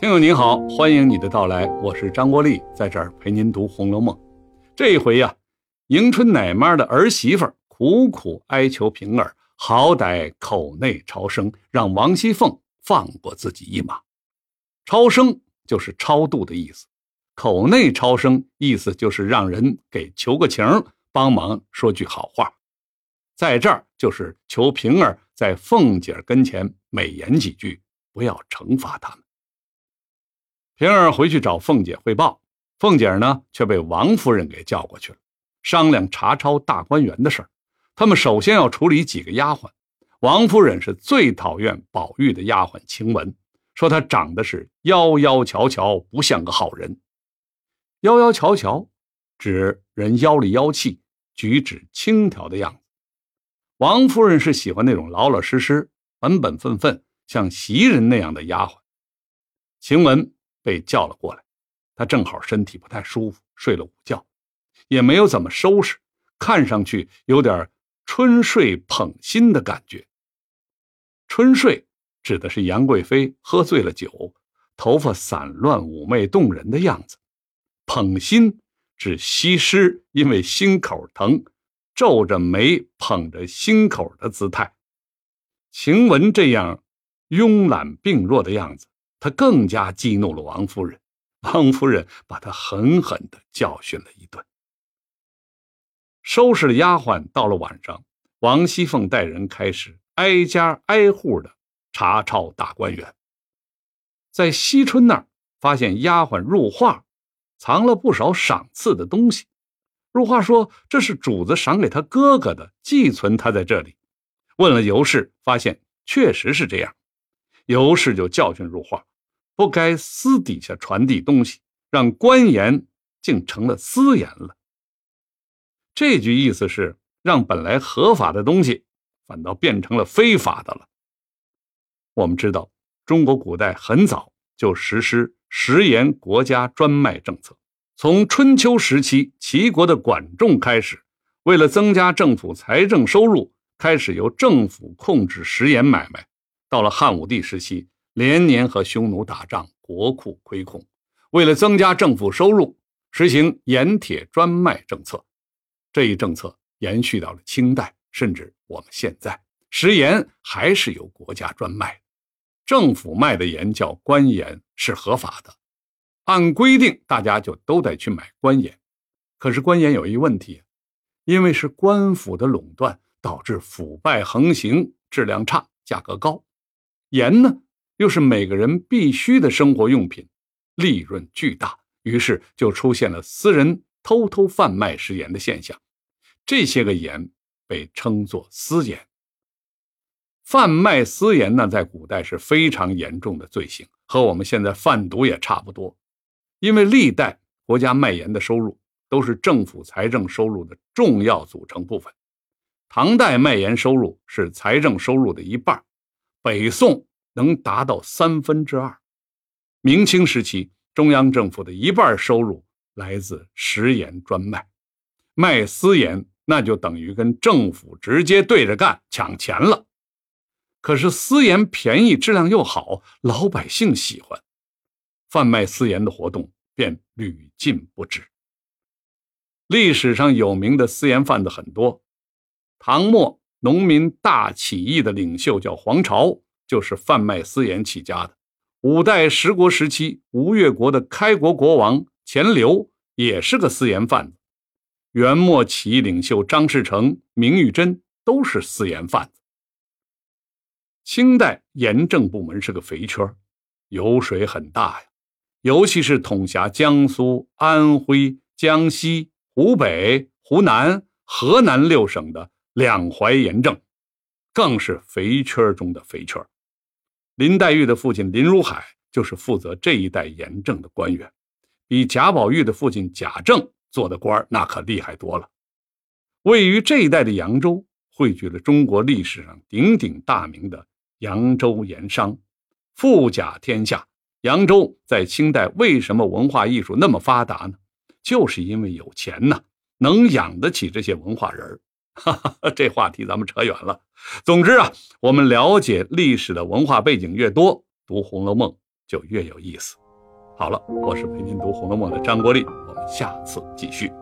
听友您好，欢迎你的到来，我是张国立，在这儿陪您读《红楼梦》。这一回呀，迎春奶妈的儿媳妇苦苦哀求平儿，好歹口内超生，让王熙凤放过自己一马。超生就是超度的意思，口内超生意思就是让人给求个情，帮忙说句好话。在这儿就是求平儿在凤姐跟前美言几句，不要惩罚他们。平儿回去找凤姐汇报，凤姐呢却被王夫人给叫过去了，商量查抄大观园的事儿。他们首先要处理几个丫鬟。王夫人是最讨厌宝玉的丫鬟晴雯，说她长得是妖妖巧巧，不像个好人。妖妖巧巧，指人妖里妖气，举止轻佻的样子。王夫人是喜欢那种老老实实、本本分分，像袭人那样的丫鬟。晴雯。被叫了过来，他正好身体不太舒服，睡了午觉，也没有怎么收拾，看上去有点春睡捧心的感觉。春睡指的是杨贵妃喝醉了酒，头发散乱、妩媚动人的样子；捧心指西施因为心口疼，皱着眉捧着心口的姿态。晴雯这样慵懒病弱的样子。他更加激怒了王夫人，王夫人把他狠狠地教训了一顿。收拾了丫鬟，到了晚上，王熙凤带人开始挨家挨户的查抄大观园。在惜春那儿，发现丫鬟入画藏了不少赏赐的东西。入画说这是主子赏给他哥哥的，寄存他在这里。问了尤氏，发现确实是这样。尤氏就教训入画。不该私底下传递东西，让官言竟成了私言了。这句意思是让本来合法的东西，反倒变成了非法的了。我们知道，中国古代很早就实施食盐国家专卖政策，从春秋时期齐国的管仲开始，为了增加政府财政收入，开始由政府控制食盐买卖。到了汉武帝时期。连年和匈奴打仗，国库亏空。为了增加政府收入，实行盐铁专卖政策。这一政策延续到了清代，甚至我们现在，食盐还是由国家专卖。政府卖的盐叫官盐，是合法的。按规定，大家就都得去买官盐。可是官盐有一问题，因为是官府的垄断，导致腐败横行，质量差，价格高。盐呢？又是每个人必须的生活用品，利润巨大，于是就出现了私人偷偷贩卖食盐的现象。这些个盐被称作私盐。贩卖私盐呢，在古代是非常严重的罪行，和我们现在贩毒也差不多。因为历代国家卖盐的收入都是政府财政收入的重要组成部分。唐代卖盐收入是财政收入的一半，北宋。能达到三分之二。明清时期，中央政府的一半收入来自食盐专卖，卖私盐那就等于跟政府直接对着干抢钱了。可是私盐便宜，质量又好，老百姓喜欢，贩卖私盐的活动便屡禁不止。历史上有名的私盐贩子很多，唐末农民大起义的领袖叫黄巢。就是贩卖私盐起家的。五代十国时期，吴越国的开国国王钱镠也是个私盐贩子。元末起义领袖张士诚、明玉珍都是私盐贩子。清代盐政部门是个肥圈，油水很大呀，尤其是统辖江苏、安徽、江西、湖北、湖南、河南六省的两淮盐政，更是肥圈中的肥圈。林黛玉的父亲林如海就是负责这一代盐政的官员，比贾宝玉的父亲贾政做的官那可厉害多了。位于这一带的扬州，汇聚了中国历史上鼎鼎大名的扬州盐商，富甲天下。扬州在清代为什么文化艺术那么发达呢？就是因为有钱呐，能养得起这些文化人儿。哈哈，这话题咱们扯远了。总之啊，我们了解历史的文化背景越多，读《红楼梦》就越有意思。好了，我是陪您读《红楼梦》的张国立，我们下次继续。